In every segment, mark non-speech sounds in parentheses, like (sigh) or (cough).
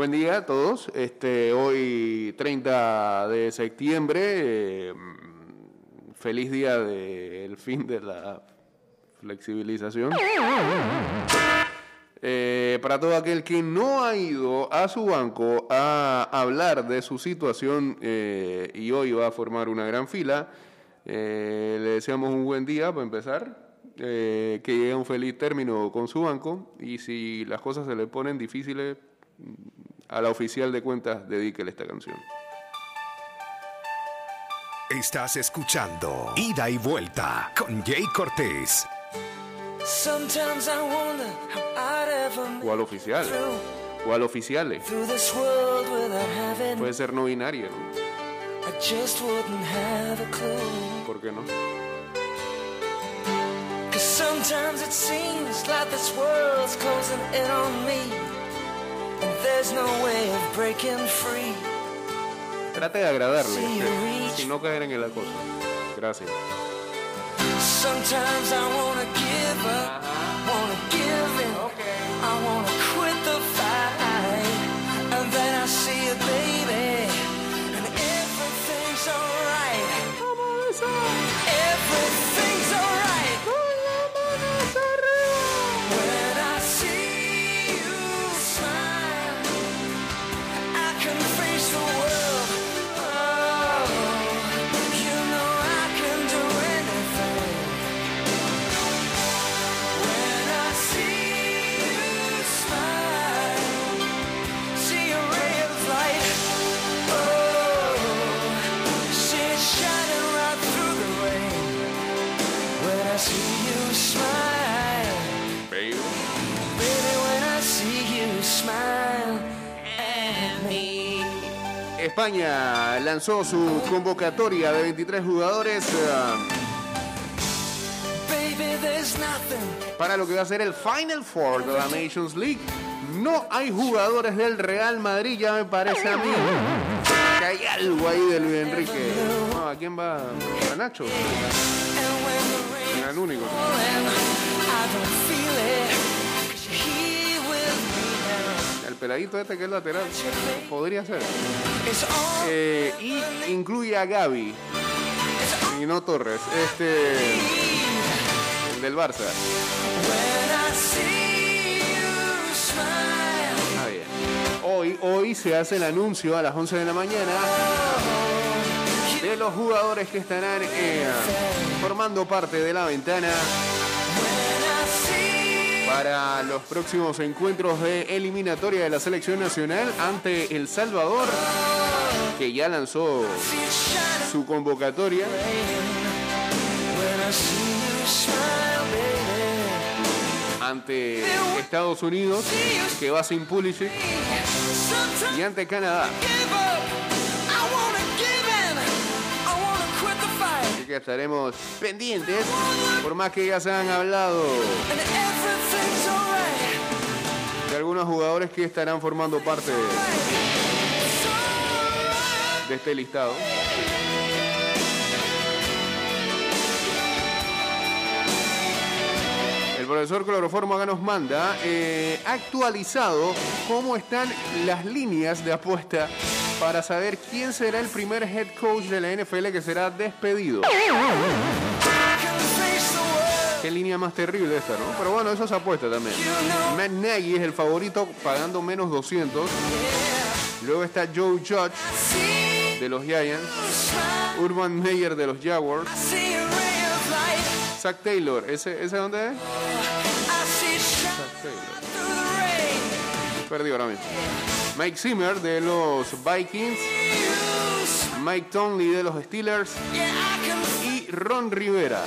Buen día a todos. Este, hoy 30 de septiembre, eh, feliz día del fin de la flexibilización. Eh, para todo aquel que no ha ido a su banco a hablar de su situación eh, y hoy va a formar una gran fila, eh, le deseamos un buen día para empezar, que llegue un feliz término con su banco y si las cosas se le ponen difíciles, a la oficial de cuentas dedíquele esta canción. Estás escuchando Ida y Vuelta con Jay Cortés. Sometimes I wonder how I'd ever make O al oficial, through, o al oficiales. Puede ser no binario, ¿no? I just wouldn't have a clue. ¿Por qué no? Cause sometimes it seems like this world's closing in on me. Trate de agradarle, que- sin no caer en el acoso. Gracias. Sometimes I wanna give up, wanna give in. I wanna lanzó su convocatoria de 23 jugadores ah, nothing. para lo que va a ser el Final Four de la Nations League. No hay jugadores del Real Madrid, ya me parece a mí que hay algo ahí de Luis Enrique. No, ¿A quién va? A Nacho. Era el único. Peladito este que es lateral. Podría ser. Eh, y incluye a Gaby y no Torres. Este. El del Barça. Ah, bien. Hoy, hoy se hace el anuncio a las 11 de la mañana de los jugadores que estarán eh, formando parte de la ventana para los próximos encuentros de eliminatoria de la selección nacional ante El Salvador, que ya lanzó su convocatoria. Ante Estados Unidos, que va sin Pulisic, y ante Canadá. Que estaremos pendientes, por más que ya se han hablado de algunos jugadores que estarán formando parte de este listado. El profesor Cloroformo acá nos manda eh, actualizado cómo están las líneas de apuesta para saber quién será el primer head coach de la NFL que será despedido. Qué línea más terrible esta, ¿no? Pero bueno, eso se apuesta también. Matt Nagy es el favorito pagando menos 200. Luego está Joe Judge de los Giants. Urban Meyer de los Jaguars. Zach Taylor, ¿ese, ese dónde es? Zach Taylor. Perdió ahora mismo. Mike Zimmer de los Vikings. Mike Tomley de los Steelers. Y Ron Rivera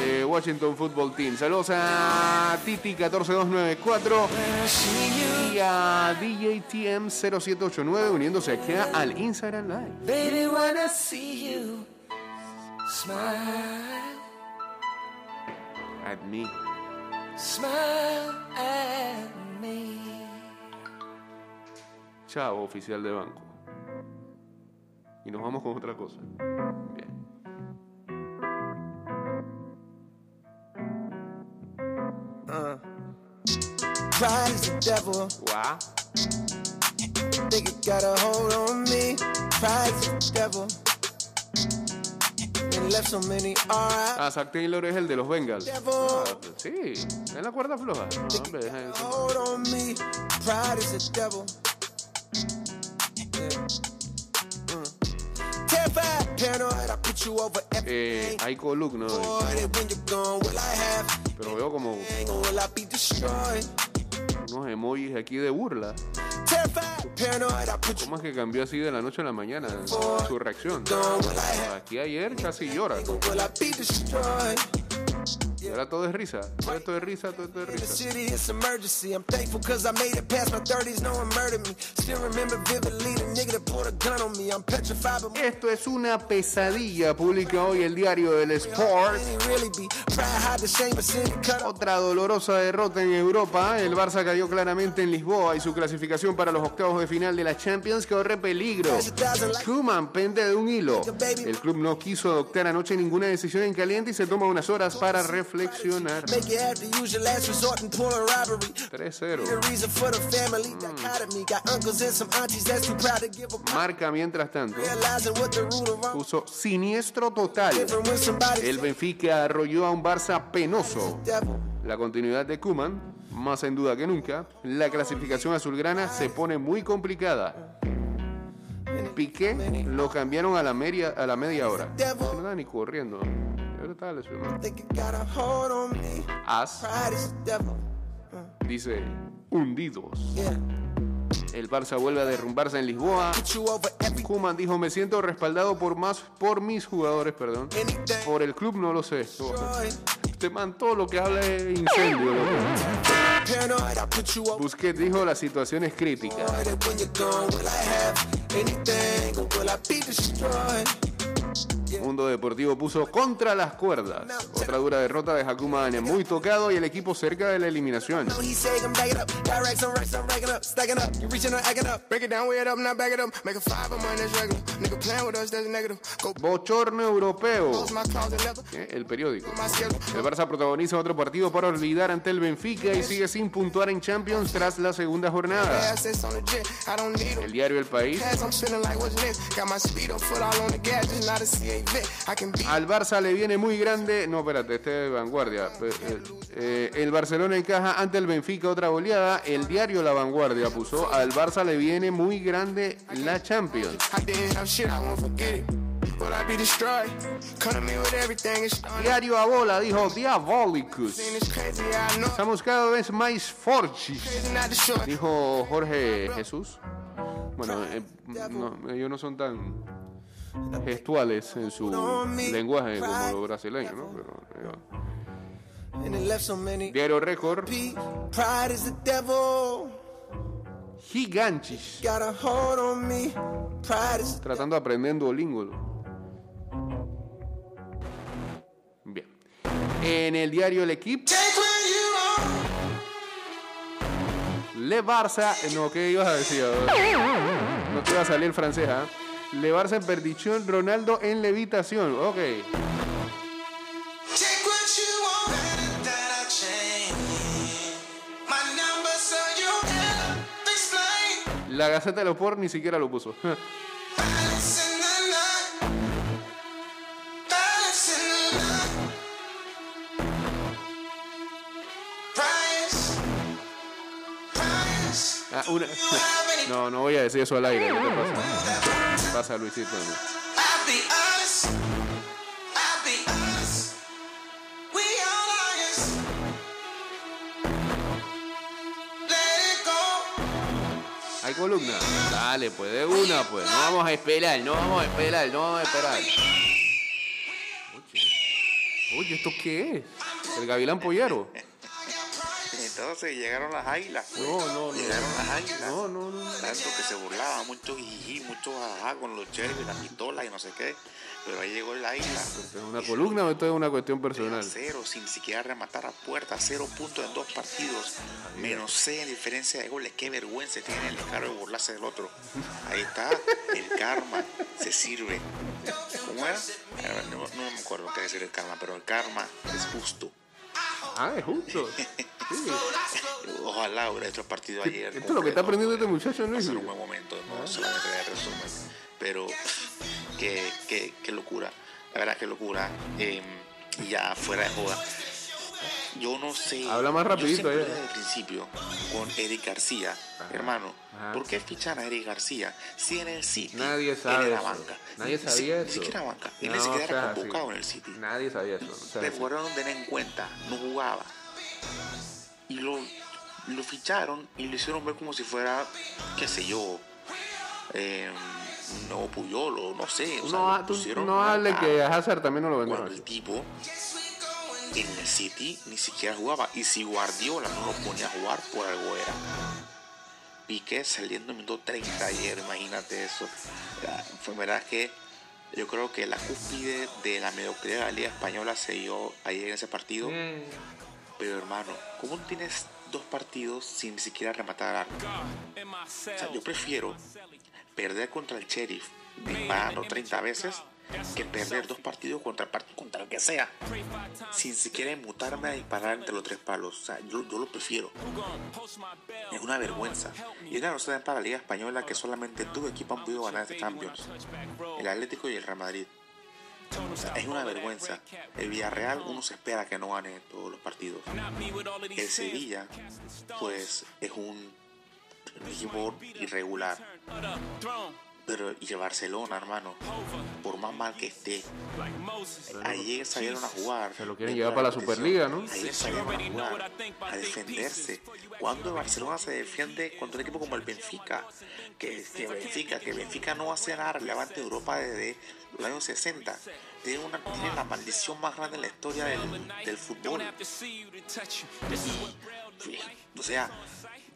de Washington Football Team. Saludos a Titi14294 when I see you. y a DJTM0789 uniéndose aquí al Instagram Live. Baby, when I see you smile, At me. smile at me. Chao, oficial de banco. Y nos vamos con otra cosa. Bien. Pride is the devil. Guau. Think it got a hold on me. Pride is the devil. Left so many. Ah, Zack Taylor es el de los Bengals. Ah, sí, en la cuerda floja. No, hombre, Eh. Aiko Luke, no. Pero veo como unos emojis aquí de burla. ¿Cómo es que cambió así de la noche a la mañana su reacción? Aquí ayer casi llora. or Y ahora todo es risa. Todo esto es risa, todo esto es risa. city, it's emergency. I'm thankful cause I made it past my 30s, no one murdered me. Still remember vividly the nigga that pulled a gun on me. I'm petrified, but Esto es una pesadilla, publica hoy el diario del Sport. Otra dolorosa derrota en Europa. El Barça cayó claramente en Lisboa y su clasificación para los octavos de final de la Champions corre peligro. Koeman pende de un hilo. El club no quiso adoptar anoche ninguna decisión en caliente y se toma unas horas para reflexionar. Robbery. 3-0. The reason for the family dichotomy. Got uncles and some aunties that's too proud to give a Marca mientras tanto. Puso siniestro total. El Benfica arrolló a un Barça penoso. La continuidad de Kuman, más en duda que nunca, la clasificación azulgrana se pone muy complicada. Piqué lo cambiaron a la media, a la media hora. No estaba ni corriendo. On me. As devil. dice hundidos. El Barça vuelve a derrumbarse en Lisboa. Kuman dijo me siento respaldado por más por mis jugadores, perdón. Por el club no lo sé. Este man todo lo que habla es incendio. loco. Busquets dijo la situación es crítica. Mundo Deportivo puso contra las cuerdas. Otra dura derrota de Hakuma Anya, muy tocado y el equipo cerca de la eliminación. Go Bochorno europeo. Eh, El periódico. El Barça protagoniza otro partido para olvidar ante el Benfica y sigue sin puntuar en Champions tras la segunda jornada. 'em. El diario El País. Al Barça le viene muy grande. No, espérate, este es vanguardia. Eh, eh, el Barcelona encaja ante el Benfica otra goleada. El diario La Vanguardia puso: Al Barça le viene muy grande la Champions. Diario a bola dijo Diabolicus. Estamos cada vez más short. dijo Jorge Jesús. Bueno, eh, no, ellos no son tan gestuales en su lenguaje como los brasileños, ¿no? Pero, eh. Diario devil. gigantes, tratando de aprender Duolingo. Bien. En el diario El Equipo. Le Barça, eh, no, ¿qué ibas a decir? No te iba a salir francés, ¿ah? Le Barça en perdición, Ronaldo en levitación. Ok. La Gaceta de los Sport ni siquiera lo puso. (laughs) Ah, una- (laughs) No, no voy a decir eso al aire. ¿Qué te pasa? ¿Qué pasa, Luisito? It go. ¿Hay columna? Dale, pues de una, pues. No vamos a esperar, no vamos a esperar, no vamos a esperar. Oye, Oye, ¿esto qué es? El gavilán pollero. Entonces llegaron las águilas. pues. No, no, no. Llegaron las águilas. No, no, no. Tanto que se burlaban, mucho jiji, mucho jajá con los cherries, las pistolas y no sé qué. Pero ahí llegó el águila. ¿Esto es una columna o esto es una cuestión personal? Cero, sin siquiera rematar a puerta, cero puntos en dos partidos, menos seis en diferencia de goles. Qué vergüenza tiene el descaro de burlarse del otro. Ahí está, el karma se sirve. ¿Cómo era? No, no me acuerdo qué decir el karma, pero el karma es justo. Ah, es justo. (laughs) Ojalá hubiera hecho el partido ayer. Esto es lo que está aprendiendo este muchacho, ser un buen momento, no solamente de resumen. Pero (laughs) qué, qué, qué locura. La verdad, qué locura. Eh, y ya fuera de joda. Yo no sé. Habla más yo rapidito, ya. desde el principio con Eric García. Hermano, Ajá. ¿por qué fichan a Eric García si en el City Nadie sabe era eso. banca? Nadie Ni- sabía Ni eso. siquiera banca. Él No, ni siquiera o sea, era convocado sí. en el City. Nadie sabía eso. o sea, Recuerdaron tener en cuenta, no jugaba. Y lo, lo ficharon y lo hicieron ver como si fuera, qué sé yo, eh, un nuevo Puyolo, no sé. o sea, no, tú no hable que a Hazard también no lo vendieron el tipo en el City ni siquiera jugaba. Y si Guardiola no lo ponía a jugar, por algo era. Piqué saliendo en minuto 30 ayer, imagínate eso. Fue verdad que yo creo que la cúspide de la mediocridad de la Liga Española se dio ayer en ese partido. Pero hermano, ¿cómo tienes dos partidos sin ni siquiera rematar arco? O sea, yo prefiero perder contra el Sheriff disparando 30 veces que perder dos partidos contra contra el que sea sin siquiera inmutarme a disparar entre los tres palos. O sea, yo, yo lo prefiero. Es una vergüenza. Y una vergüenza para la Liga Española que solamente dos equipos han podido ganar este Champions. El Atlético y el Real Madrid. O sea, es una vergüenza. El Villarreal uno se espera que no gane todos los partidos. El Sevilla, pues, es un equipo irregular. Pero, y el Barcelona, hermano, por más mal que esté, ayer salieron a jugar. Se lo quieren llevar para la. Superliga, ¿no? Ayer salieron a jugar, a defenderse. Cuando el Barcelona se defiende contra un equipo como el Benfica, que, que Benfica, que Benfica no hace nada relevante en Europa desde los años 60. Tiene, una, tiene la maldición más grande en la historia del, del fútbol. Y, o sea,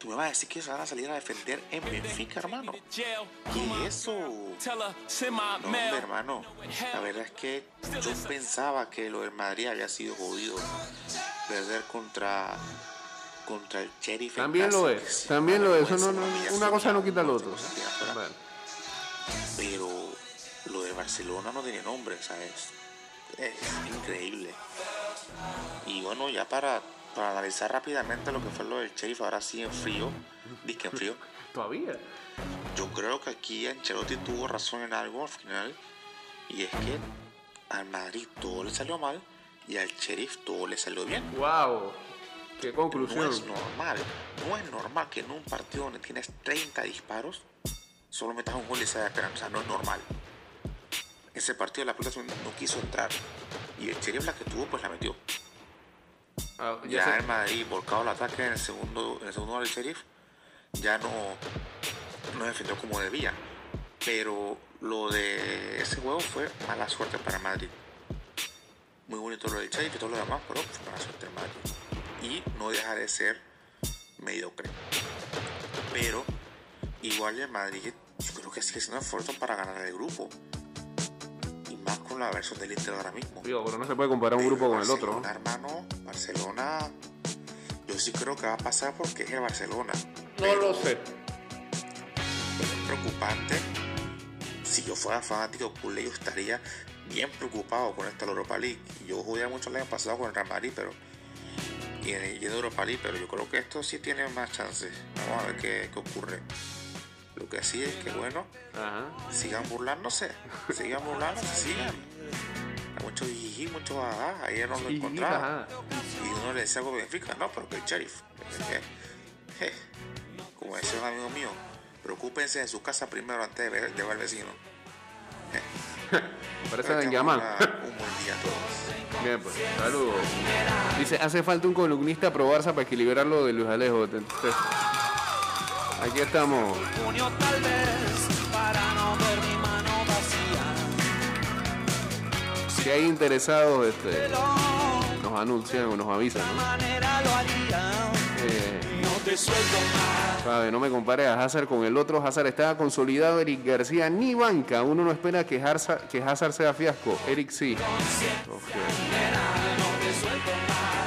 tú me vas a decir que se van a salir a defender en Benfica, hermano. ¿Qué es eso? No, hombre, hermano. La verdad es que yo pensaba que lo del Madrid había sido jodido. Perder contra contra el Sheriff. en También lo es. que sí, También lo es. Eso no, no- una cosa no quita lo otra. Pero lo de Barcelona no tiene nombre, ¿sabes? Es increíble. Y bueno, ya para, para analizar rápidamente lo que fue lo del Sheriff, ahora sí en frío, disque en frío. (laughs) Todavía. Yo creo que aquí Ancelotti tuvo razón en algo al final. Y es que al Madrid todo le salió mal y al Sheriff todo le salió bien. Wow. Qué No conclusión. es normal, no es normal que en un partido donde tienes 30 disparos solo metas un gol y sea de sea, no es normal. Ese partido la pelota no quiso entrar y el Sheriff la que tuvo pues la metió. Ah, ya el Madrid volcado al ataque en el segundo, en el segundo gol del Sheriff ya no, no defendió como debía. Pero lo de ese juego fue mala suerte para el Madrid. Muy bonito lo del Sheriff y todo lo demás, pero fue mala suerte del Madrid. Y no deja de ser mediocre. Pero igual el Madrid yo creo que sigue siendo esfuerzo para ganar el grupo. La versión del Inter ahora mismo. Digo, pero no se puede comparar un Pero grupo con el otro. ¿no? Barcelona, hermano, Barcelona, yo sí creo que va a pasar porque es el Barcelona. No lo sé. Es preocupante. Si yo fuera fanático culé, yo estaría bien preocupado con esta Europa League. Yo jugué mucho el año pasado con el Real Madrid, pero. Y en, y en Europa League, pero yo creo que esto sí tiene más chances. Vamos a ver qué, qué ocurre. Lo que sí es que, bueno, Ajá. sigan burlándose. (laughs) Sigan burlándose, sigan. Hay mucho jiji, mucho jaja. Ayer no lo Jiji, encontraba. Y uno le decía algo Benfica, no, pero que el sheriff. Je, je. Como decía un amigo mío, preocúpense de su casa primero antes de ver, de ver al vecino. Parece Que una- Un buen día a todos. Bien, pues, saludos. Dice, hace falta un columnista pro Barça para equilibrarlo de Luis Alejo. Aquí estamos. junio tal vez para no ver mi mano vacía. Si hay interesados, este, nos anuncian o nos avisan, ¿no? Eh, No te suelto más. Sabe, no me compare a Hazard con el otro. Hazard estaba consolidado, Eric García ni banca. Uno no espera que Hazard, que Hazard sea fiasco. Eric sí.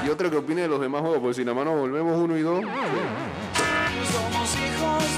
Y otro que opine de los demás juegos, porque si nada más nos volvemos uno y dos.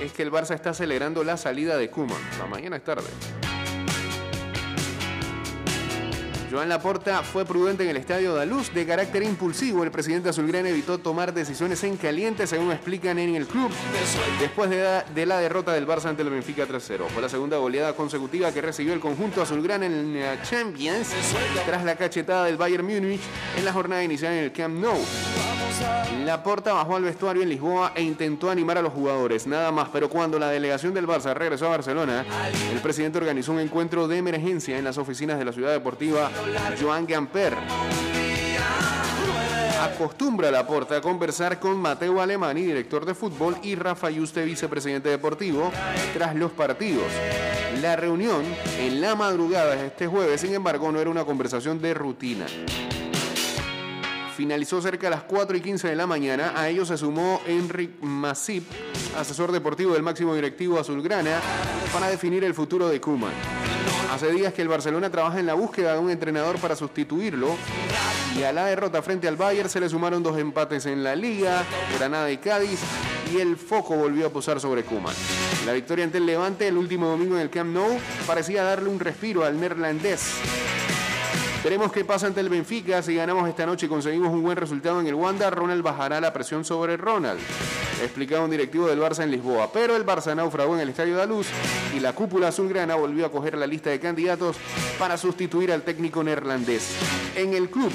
es que el Barça está acelerando la salida de Koeman. La mañana es tarde. Joan Laporta fue prudente en el estadio Daluz de carácter impulsivo. El presidente azulgrana evitó tomar decisiones en caliente, según explican en el club, después de la, de la derrota del Barça ante el Benfica 3-0. Fue la segunda goleada consecutiva que recibió el conjunto azulgrana en la Champions tras la cachetada del Bayern Múnich en la jornada inicial en el Camp Nou. Laporta bajó al vestuario en Lisboa e intentó animar a los jugadores, nada más, pero cuando la delegación del Barça regresó a Barcelona, el presidente organizó un encuentro de emergencia en las oficinas de la ciudad deportiva Joan Gamper. Acostumbra Laporta a conversar con Mateo Alemani, director de fútbol, y Rafa Yuste, vicepresidente deportivo, tras los partidos. La reunión en la madrugada de este jueves, sin embargo, no era una conversación de rutina finalizó cerca de las 4 y 15 de la mañana. A ellos se sumó Enric Masip, asesor deportivo del máximo directivo azulgrana, para definir el futuro de Kuman. Hace días que el Barcelona trabaja en la búsqueda de un entrenador para sustituirlo y a la derrota frente al Bayern se le sumaron dos empates en la Liga, Granada y Cádiz y el foco volvió a posar sobre Kuman. La victoria ante el Levante el último domingo en el Camp Nou parecía darle un respiro al neerlandés. Veremos qué pasa ante el Benfica. Si ganamos esta noche y conseguimos un buen resultado en el Wanda, Ronald bajará la presión sobre Ronald. Explicaba un directivo del Barça en Lisboa. Pero el Barça naufragó en el Estadio de Luz y la cúpula azulgrana volvió a coger la lista de candidatos para sustituir al técnico neerlandés. En el club,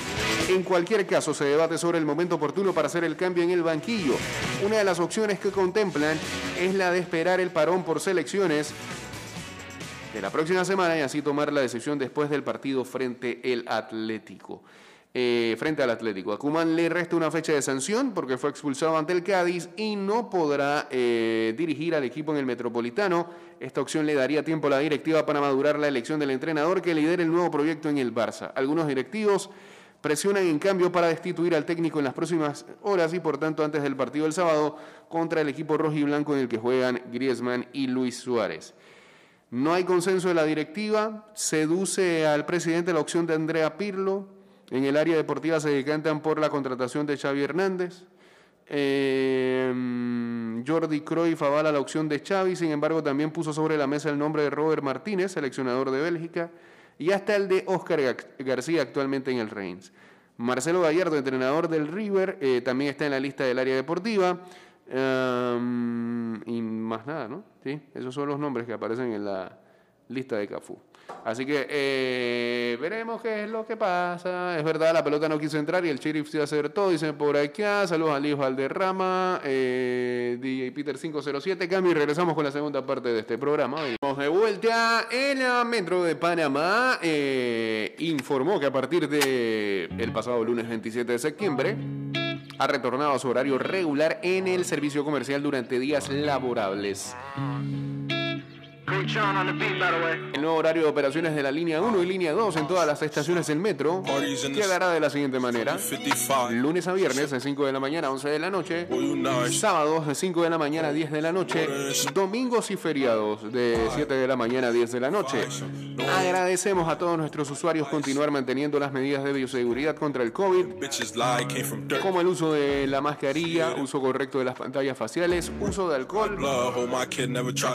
en cualquier caso, se debate sobre el momento oportuno para hacer el cambio en el banquillo. Una de las opciones que contemplan es la de esperar el parón por selecciones la próxima semana y así tomar la decisión después del partido frente el Atlético. Eh, frente al Atlético. A le resta una fecha de sanción porque fue expulsado ante el Cádiz y no podrá eh, dirigir al equipo en el Metropolitano. Esta opción le daría tiempo a la directiva para madurar la elección del entrenador que lidere el nuevo proyecto en el Barça. Algunos directivos presionan en cambio para destituir al técnico en las próximas horas y por tanto antes del partido del sábado contra el equipo rojo y blanco en el que juegan Griezmann y Luis Suárez. No hay consenso de la directiva, seduce al presidente la opción de Andrea Pirlo, en el área deportiva se decantan por la contratación de Xavi Hernández, eh, Jordi Cruyff avala la opción de Xavi, sin embargo también puso sobre la mesa el nombre de Robert Martínez, seleccionador de Bélgica, y hasta el de Oscar García actualmente en el Reims. Marcelo Gallardo, entrenador del River, eh, también está en la lista del área deportiva. Um, y más nada, ¿no? Sí, esos son los nombres que aparecen en la lista de Cafú. Así que eh, veremos qué es lo que pasa. Es verdad, la pelota no quiso entrar y el sheriff se acertó. Dicen por aquí, saludos al hijo Alderrama, eh, DJ Peter 507. Cambio y regresamos con la segunda parte de este programa. Vamos de vuelta en la Metro de Panamá. Eh, informó que a partir del el pasado lunes 27 de septiembre ha retornado a su horario regular en el servicio comercial durante días laborables. El nuevo horario de operaciones de la línea 1 y línea 2 en todas las estaciones del metro quedará de la siguiente manera. Lunes a viernes de 5 de la mañana a 11 de la noche. Sábados de 5 de la mañana a 10 de la noche. Domingos y feriados de 7 de la mañana a 10 de la noche. Agradecemos a todos nuestros usuarios continuar manteniendo las medidas de bioseguridad contra el COVID, como el uso de la mascarilla, uso correcto de las pantallas faciales, uso de alcohol,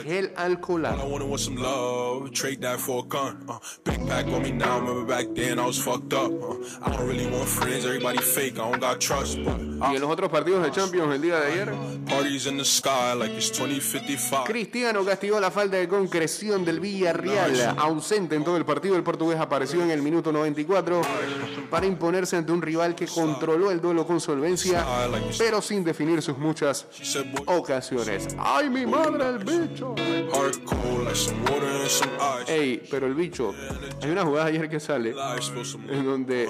gel alcoholado. Wanted was some love, trade that for a gun. Uh, big pack on me now, remember back then I was fucked up. Uh, I don't really want friends, everybody fake, I don't got trust. But Y en los otros partidos de Champions el día de ayer, parties in the sky like it's 2055. Cristiano castigó la falta de concreción del Villarreal. Ausente en todo el partido, el portugués apareció en el minuto 94 para imponerse ante un rival que controló el duelo con solvencia, pero sin definir sus muchas ocasiones. ¡Ay, mi madre, el bicho! Ey, pero el bicho, hay una jugada ayer que sale en donde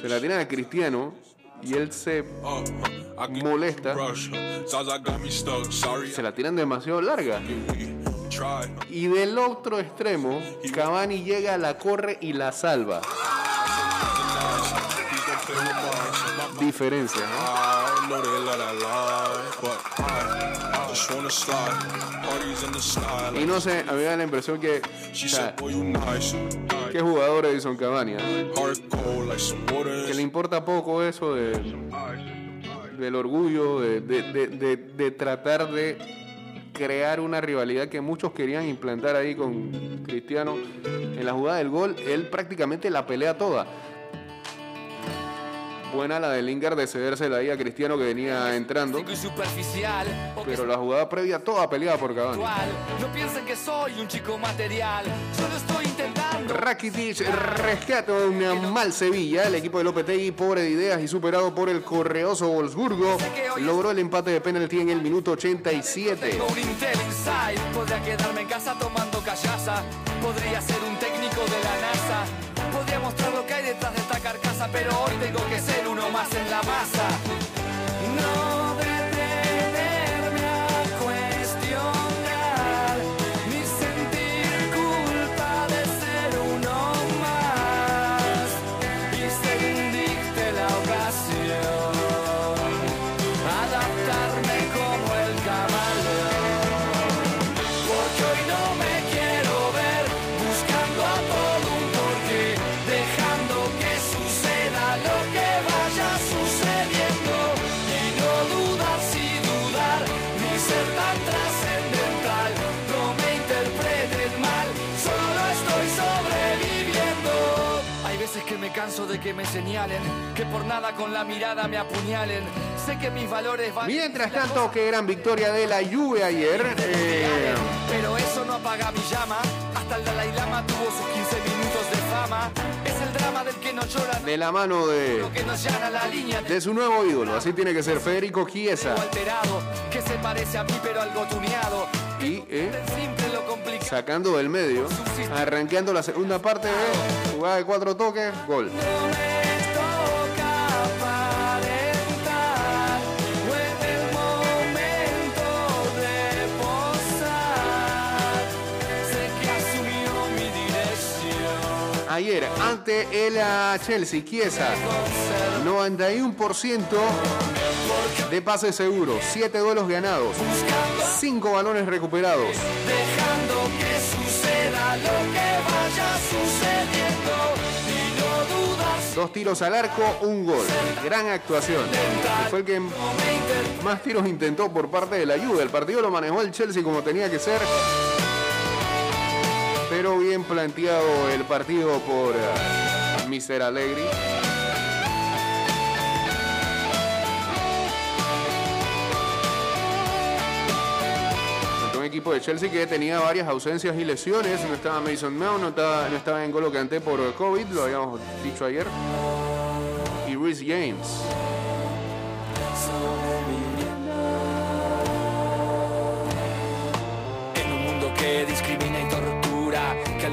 se la tiran a Cristiano y él se, Molesta. se la tiran demasiado larga. Y del otro extremo, Cavani llega, la corre y la salva. Diferencia, ¿no? Y no sé, a mí me da la impresión que, o sea, qué jugador Edison Cavani, ¿eh? Que le importa poco eso de, del orgullo, de, de- de- de- de tratar de crear una rivalidad que muchos querían implantar ahí con Cristiano. En la jugada del gol, él prácticamente la pelea toda. Buena la de Lingard de cedérsela ahí a Cristiano que venía entrando. Pero la jugada previa toda peleada por Cavani. No piensen que soy un chico material. Solo estoy intentando. Rakitic rescata un mal Sevilla. El equipo de Lopetegui, pobre de ideas y superado por el correoso Wolfsburgo, logró el empate de penalti en el minuto 87. Tengo un Intel Inside. Podría quedarme en casa tomando callaza. Podría ser un técnico de la NASA. Podría mostrar lo que hay detrás de. Pero hoy tengo que ser uno más en la masa. Canso de que me señalen, que por nada con la mirada me apuñalen. Sé que mis valores van. Mientras tanto, qué gran victoria de la Juve ayer. Eh, Pero eso no apaga mi llama. Hasta el Dalai Lama tuvo sus 15 minutos de fama. Es el drama del que no llora, de la mano de, lo que nos llana la línea de de su nuevo ídolo. Así tiene que ser Federico Chiesa. alterado. Que se parece a mí, pero algo tuneado. Y eh, sacando del medio, arranqueando la segunda parte jugada de cuatro toques, gol. Ayer, ante el ah, Chelsea, Chiesa, 91% de pases seguros, 7 duelos ganados, 5 balones recuperados. dejando que suceda lo que vaya sucediendo Dos tiros al arco, un gol. Gran actuación. Fue el que más tiros intentó por parte de la Juve. El partido lo manejó el Chelsea como tenía que ser. Pero bien planteado el partido por eh. Ante un equipo de Chelsea que tenía varias ausencias y lesiones. No estaba Mason Mount, no estaba, no estaba en Golo Kanté por COVID, lo habíamos dicho ayer. Y Reece James.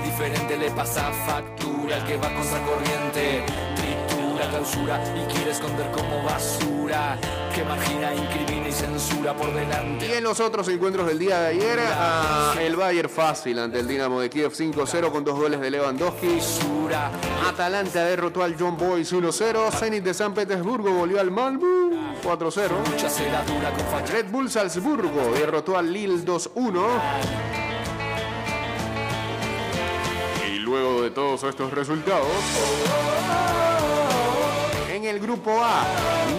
Al diferente le pasa factura, el que va contra corriente, tritura, clausura y quiere esconder como basura, que margina, incrimina y censura por Y delante. en los otros encuentros del día de ayer, ah, el Bayern fácil ante el Dinamo de Kiev 5-0 con dos goles de Lewandowski. Atalanta derrotó al John Boys 1-0. Zenit de San Petersburgo volvió al Malmö 4-0. mucha celadura con facha. Red Bull Salzburgo derrotó al Lille 2-1. Luego de todos estos resultados, en el grupo A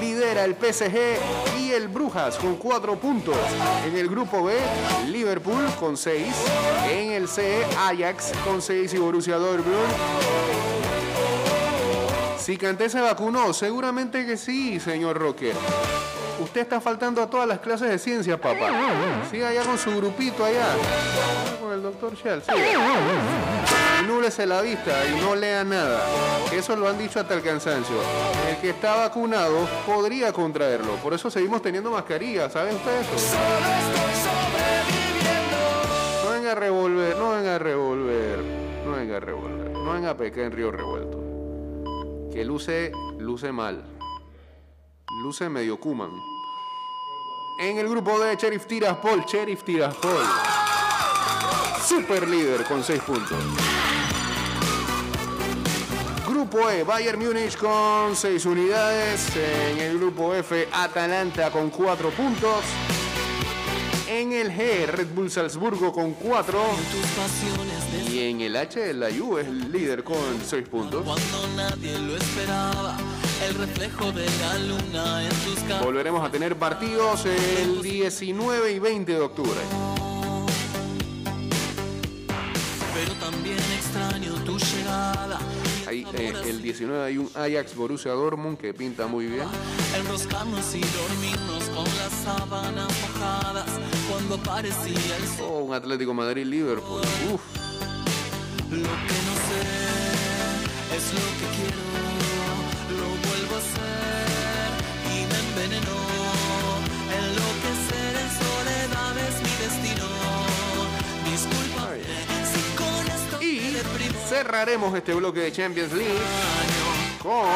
lidera el PSG y el Brujas con 4 puntos. En el grupo B, Liverpool con 6. En el C, Ajax con 6 y Borussia Dortmund. Si Kanté se vacunó, seguramente que sí, señor Roque. Usted está faltando a todas las clases de ciencia, papá. Siga allá con su grupito allá. Con el doctor Shell. Núblese la vista y no lea nada. Eso lo han dicho hasta el cansancio. El que está vacunado podría contraerlo. Por eso seguimos teniendo mascarilla. ¿Sabe usted eso? No venga a revolver, no venga a revolver. No venga a revolver. No venga a pecar en Río Revuelto. Que luce, luce mal. Luce medio Kuman. En el grupo de Sheriff Tiraspol, Sheriff Tiraspol. Super líder con 6 puntos. Grupo E, Bayern Múnich con 6 unidades. En el grupo F, Atalanta con 4 puntos. En el G, Red Bull Salzburgo con 4. tus pasiones de Y en el H, la Juve es el líder con 6 puntos. cuando nadie lo esperaba. El reflejo de la luna en caras. Volveremos a tener partidos el 19 y 20 de octubre. Ahí, eh, el 19 hay un Ajax Borussia Dortmund que pinta muy bien. Enroscarnos y dormirnos con las sábanas mojadas. Cuando parecía el sol. O un Atlético Madrid-Liverpool. Uf. Lo que no sé es lo que quiero. Cerraremos este bloque de Champions League con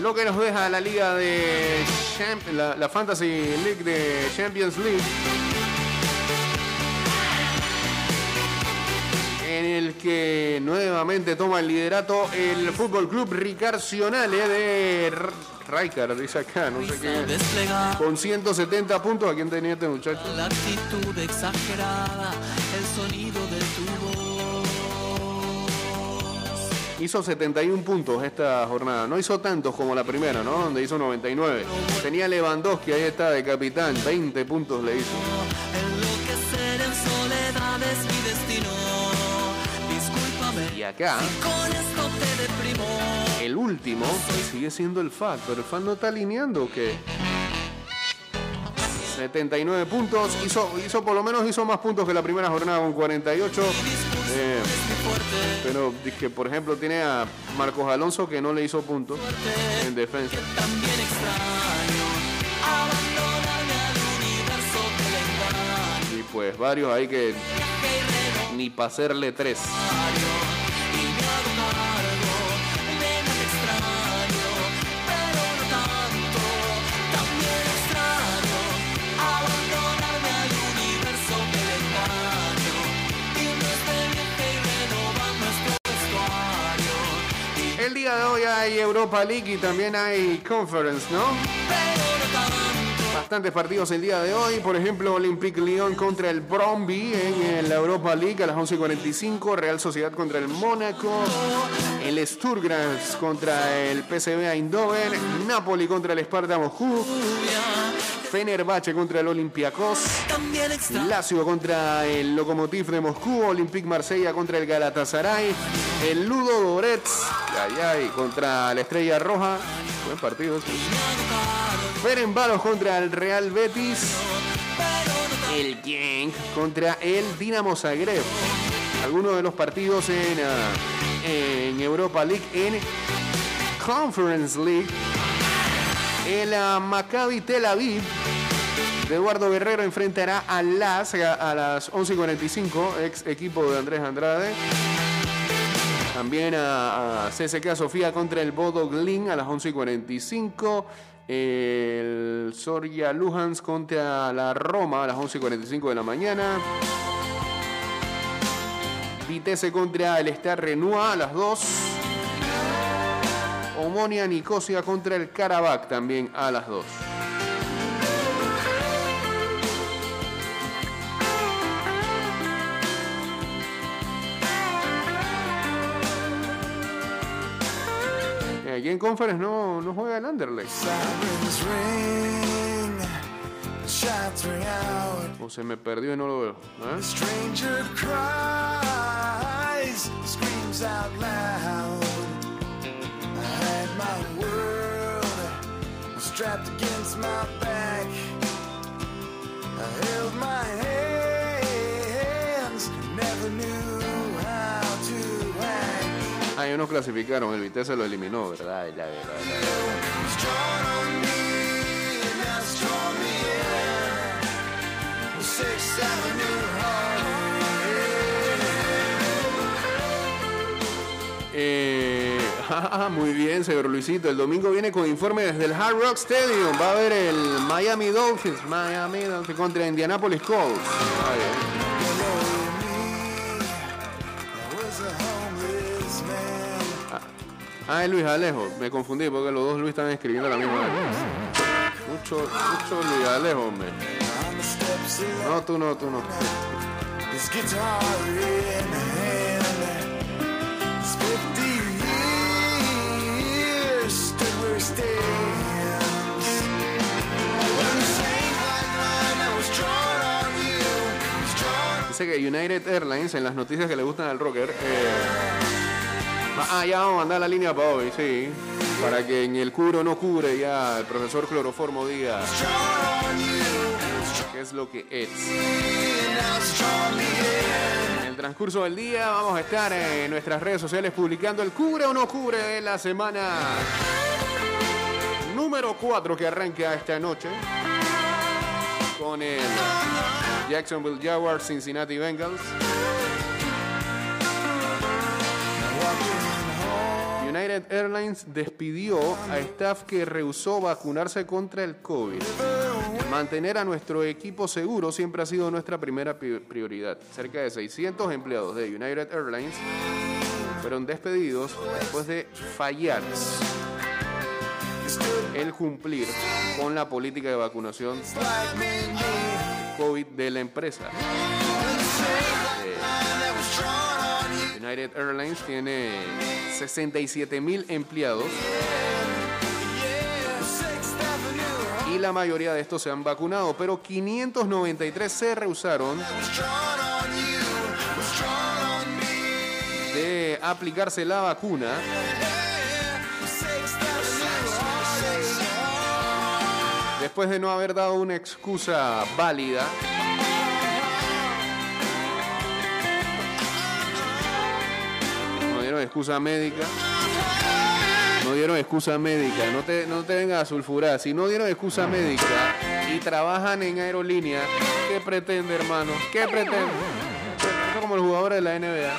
lo que nos deja la liga de la Fantasy League de Champions League. En el que nuevamente toma el liderato el Fútbol Club Ricarcionale de R- Rijkaard, dice acá, no sé qué. Con 170 puntos, ¿a quién tenía este muchacho? la actitud exagerada, el sonido de tu voz. Hizo 71 puntos esta jornada. No hizo tantos como la primera, ¿no? Donde hizo 99. Tenía Lewandowski, ahí está, de capitán. 20 puntos le hizo. Acá, el último sigue siendo el FAT. Pero el FAT no está alineando, ¿o qué? 79 puntos. Hizo, hizo, por lo menos hizo más puntos que la primera jornada con 48. Eh, pero dije, por ejemplo, tiene a Marcos Alonso que no le hizo puntos en defensa. Que. Y pues varios ahí que ni para hacerle tres. El día de hoy hay Europa League y también hay Conference, ¿no? Bastantes partidos el día de hoy. Por ejemplo, Olympique Lyon contra el Bromby en la Europa League a las 11.45. Real Sociedad contra el Mónaco. El Sturgras contra el PSV Eindhoven. Napoli contra el Sparta Moscú. Fenerbahce contra el Olympiacos. Lazio contra el Lokomotiv de Moscú, Olympique Marsella contra el Galatasaray, el Ludo ay, contra la Estrella Roja, buen partido. ese. Ferencváros contra el Real Betis, el Genk contra el Dinamo Zagreb. Algunos de los partidos en, ah, Europa League, en Conference League, el ah, Maccabi Tel Aviv Eduardo Guerrero enfrentará a las a las 11.45, ex equipo de Andrés Andrade. También a, a CSK Sofía contra el Bodo Glin a las 11.45. El Soria Luhans contra la Roma a las 11.45 de la mañana. Vitesse contra el Star Renoir a las 2. Omonia Nicosia contra el Karabakh también a las 2. En Conference no, no juega el Anderlecht. O se me perdió y no lo veo. ¿eh? Ah, ellos no clasificaron, el Vitesse lo eliminó, ¿verdad? Ya, ya, Eh, (laughs) ah, muy bien, señor Luisito. El domingo viene con informe desde el Hard Rock Stadium. Va a haber el Miami Dolphins, Miami Dolphins contra Indianapolis Colts. Ah, Ah, es Luis Alejo. Me confundí porque los dos Luis están escribiendo la misma vez. Mucho, mucho Luis Alejo, hombre. No, tú no, tú no. This guitar in hand. It's 50 years stood where it stands. When the same black line that was drawn on you was drawn Dice que United Airlines, en las noticias que le gustan al rocker, eh, ah, ya vamos a mandar la línea para hoy, sí. Para que en el curo no cubre ya el profesor Cloroformo diga qué es lo que es. En el transcurso del día vamos a estar en nuestras redes sociales publicando el cubre o no cubre de la semana número 4 que arranca esta noche con el Jacksonville Jaguars Cincinnati Bengals. United Airlines despidió a staff que rehusó vacunarse contra el COVID. Mantener a nuestro equipo seguro siempre ha sido nuestra primera pri- prioridad. Cerca de 600 empleados de United Airlines fueron despedidos después de fallar el cumplir con la política de vacunación COVID de la empresa. United Airlines tiene 67 mil empleados y la mayoría de estos se han vacunado, pero 593 se rehusaron de aplicarse la vacuna después de no haber dado una excusa válida. Excusa médica. No dieron excusa médica. No te, no te vengas a sulfurar. Si no dieron excusa médica y trabajan en aerolínea, ¿qué pretende, hermano? ¿Qué pretende? Como los jugadores de la NBA.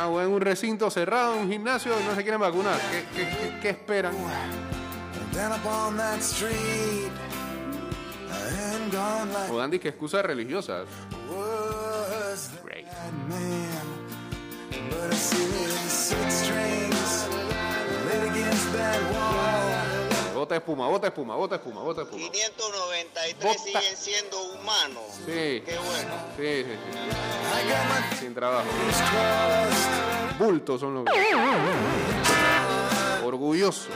Ah, o en un recinto cerrado, un gimnasio, y no se quieren vacunar. ¿Qué, qué- qué- qué esperan? O dan disque excusas religiosas. Bota espuma, bota espuma, bota espuma, bota espuma. 593 Bota. siguen siendo humanos. Sí, Qué bueno. sí, sí, sí. Sin trabajo. Bultos son los Orgulloso.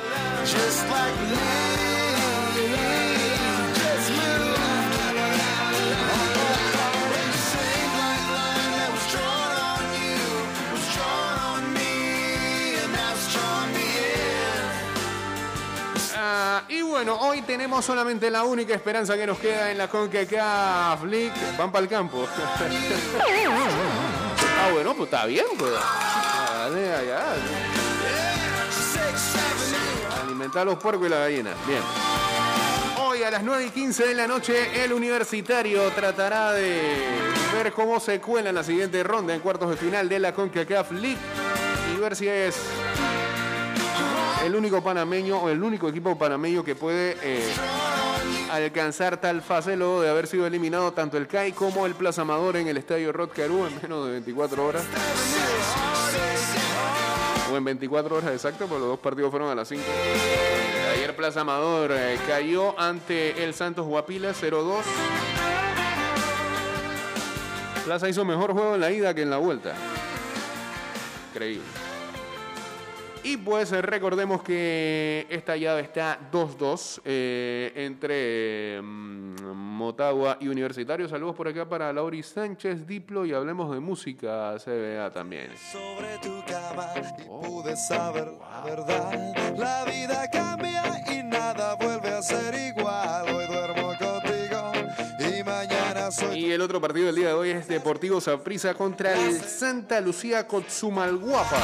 Bueno, hoy tenemos solamente la única esperanza que nos queda en la CONCACAF League. Van para el campo. (laughs) ah, bueno, pues está bien, pues. Dale, allá. Alimentar los puercos y la gallina. Bien. Hoy a las 9 y 15 de la noche, el universitario tratará de ver cómo se cuela en la siguiente ronda en cuartos de final de la CONCACAF League y ver si es el único panameño o el único equipo panameño que puede eh, alcanzar tal fase luego de haber sido eliminado tanto el CAI como el Plaza Amador en el estadio Rod Carew en menos de 24 horas. O en 24 horas exacto, porque los dos partidos fueron a las 5. Ayer Plaza Amador eh, cayó ante el Santos Guapila 0-2. Plaza hizo mejor juego en la ida que en la vuelta. Increíble. Y pues eh, recordemos que esta llave está 2-2 eh, entre mm, Motagua y Universitario. Saludos por acá para Lauri Sánchez, Diplo y hablemos de música CBA también. sobre tu cama y pude saber la verdad. La vida cambia y nada vuelve a ser igual. Y el otro partido del día de hoy es Deportivo Saprissa contra el Santa Lucía Cotzumalguapa.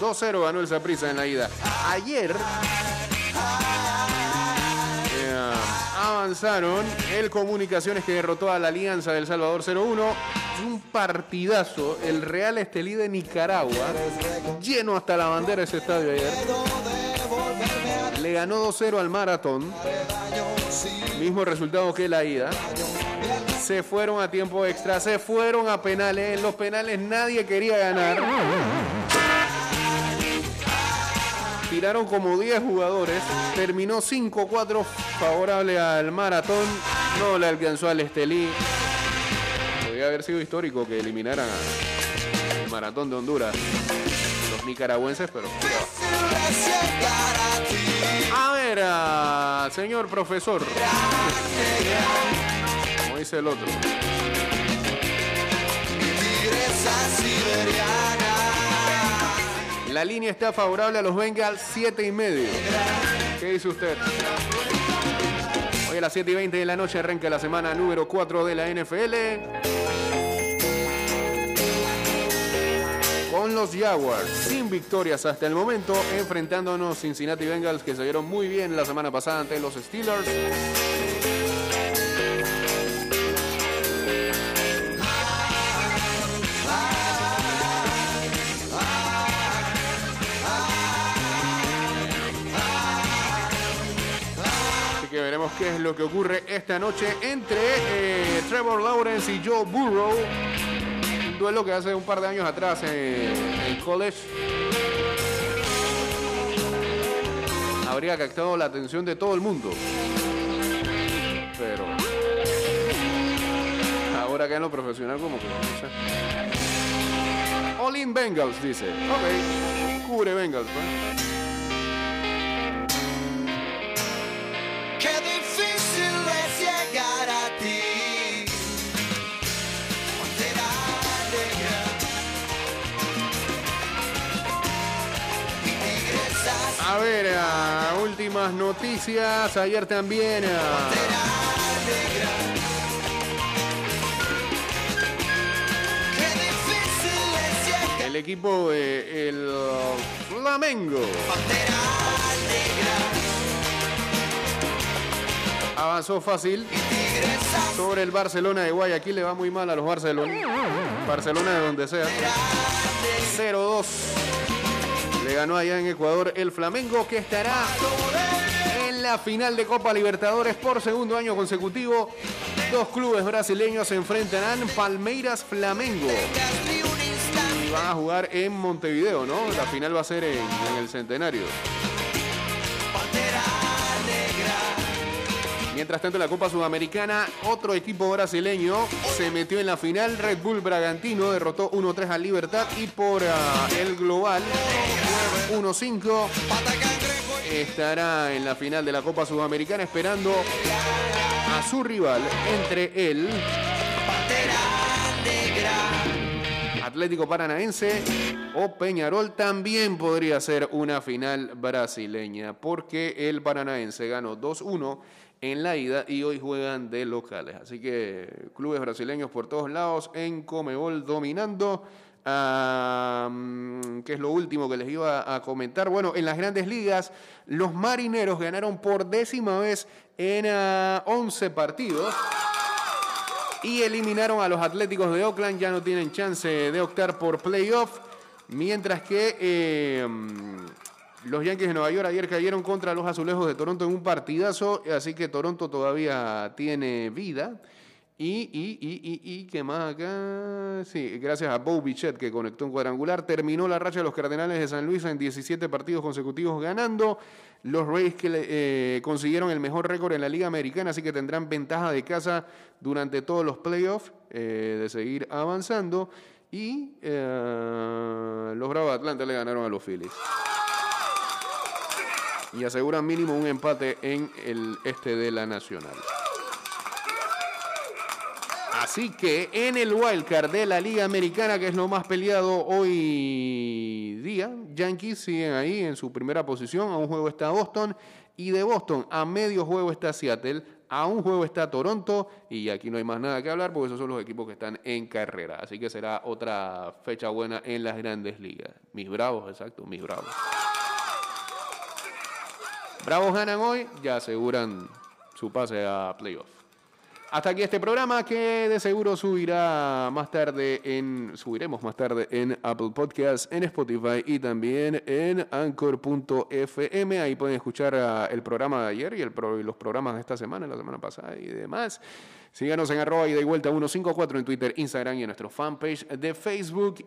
2-0 ganó el Saprissa en la ida. Ayer eh, avanzaron el Comunicaciones que derrotó a la Alianza del Salvador 0-1. Un partidazo. El Real Estelí de Nicaragua. Lleno hasta la bandera ese estadio ayer. Le ganó 2-0 al Maratón. Mismo resultado que la ida. Se fueron a tiempo extra, se fueron a penales. En los penales nadie quería ganar. Tiraron como 10 jugadores. Terminó 5-4 favorable al maratón. No le alcanzó al Estelí. Podría haber sido histórico que eliminaran el maratón de Honduras. Los nicaragüenses, pero. Señor profesor. Como dice el otro. La línea está favorable a los Bengals, 7 y medio. ¿Qué dice usted? Hoy a las 7 y 20 de la noche arranca la semana número 4 de la NFL. Los Jaguars, sin victorias hasta el momento, enfrentándonos Cincinnati Bengals que se vieron muy bien la semana pasada ante los Steelers. Así que veremos qué es lo que ocurre esta noche entre eh, Trevor Lawrence y Joe Burrow. Duelo que hace un par de años atrás en college habría captado la atención de todo el mundo. Pero ahora que en lo profesional como que no sé. All Bengals, dice. Ok, cubre Bengals. pues. Noticias. Ayer también. el equipo de el Flamengo avanzó fácil sobre el Barcelona de Guayaquil. Le va muy mal a los Barcelona. Barcelona de donde sea. 0-2. Le ganó allá en Ecuador el Flamengo que estará en la final de Copa Libertadores por segundo año consecutivo. Dos clubes brasileños se enfrentarán, Palmeiras Flamengo. Y van a jugar en Montevideo, ¿no? La final va a ser en, el Centenario. Mientras tanto, en la Copa Sudamericana, otro equipo brasileño se metió en la final. Red Bull Bragantino derrotó 1-3 al Libertad y por ah, el global 1-5 Pata cangrejo. estará en la final de la Copa Sudamericana esperando a su rival entre el. Atlético Paranaense o Peñarol también podría ser una final brasileña porque el Paranaense ganó 2-1 en la ida y hoy juegan de locales. Así que clubes brasileños por todos lados en Comebol dominando. Mm, ¿Qué es lo último que les iba a comentar? Bueno, en las grandes ligas, los marineros ganaron por décima vez en ah, 11 partidos y eliminaron a los Atléticos de Oakland. Ya no tienen chance de optar por playoff. Mientras que mm, los Yankees de Nueva York ayer cayeron contra los Azulejos de Toronto en un partidazo. Así que Toronto todavía tiene vida. Y, y, y, y, y, ¿qué más acá? Sí, gracias a Bo Bichette que conectó un cuadrangular. Terminó la racha de los Cardenales de San Luis en 17 partidos consecutivos ganando. Los Rays que eh, consiguieron el mejor récord en la Liga Americana, así que tendrán ventaja de casa durante todos los playoffs eh, de seguir avanzando. Y eh, los Bravos de Atlanta le ganaron a los Phillies. Y aseguran mínimo un empate en el este de la Nacional. Así que en el wildcard de la Liga Americana, que es lo más peleado hoy día, Yankees siguen ahí en su primera posición. A un juego está Boston y de Boston a medio juego está Seattle. A un juego está Toronto y aquí no hay más nada que hablar porque esos son los equipos que están en carrera. Así que será otra fecha buena en las grandes ligas. Mis bravos, exacto, mis bravos. Bravos ganan hoy, ya aseguran su pase a playoff. Hasta aquí este programa que de seguro subirá más tarde en subiremos más tarde en Apple Podcasts, en Spotify y también en anchor.fm. Ahí pueden escuchar ah, el programa de ayer y, los programas de esta semana, la semana pasada y demás. Síganos en arroba y de vuelta 154 en Twitter, Instagram y en nuestro fanpage de Facebook.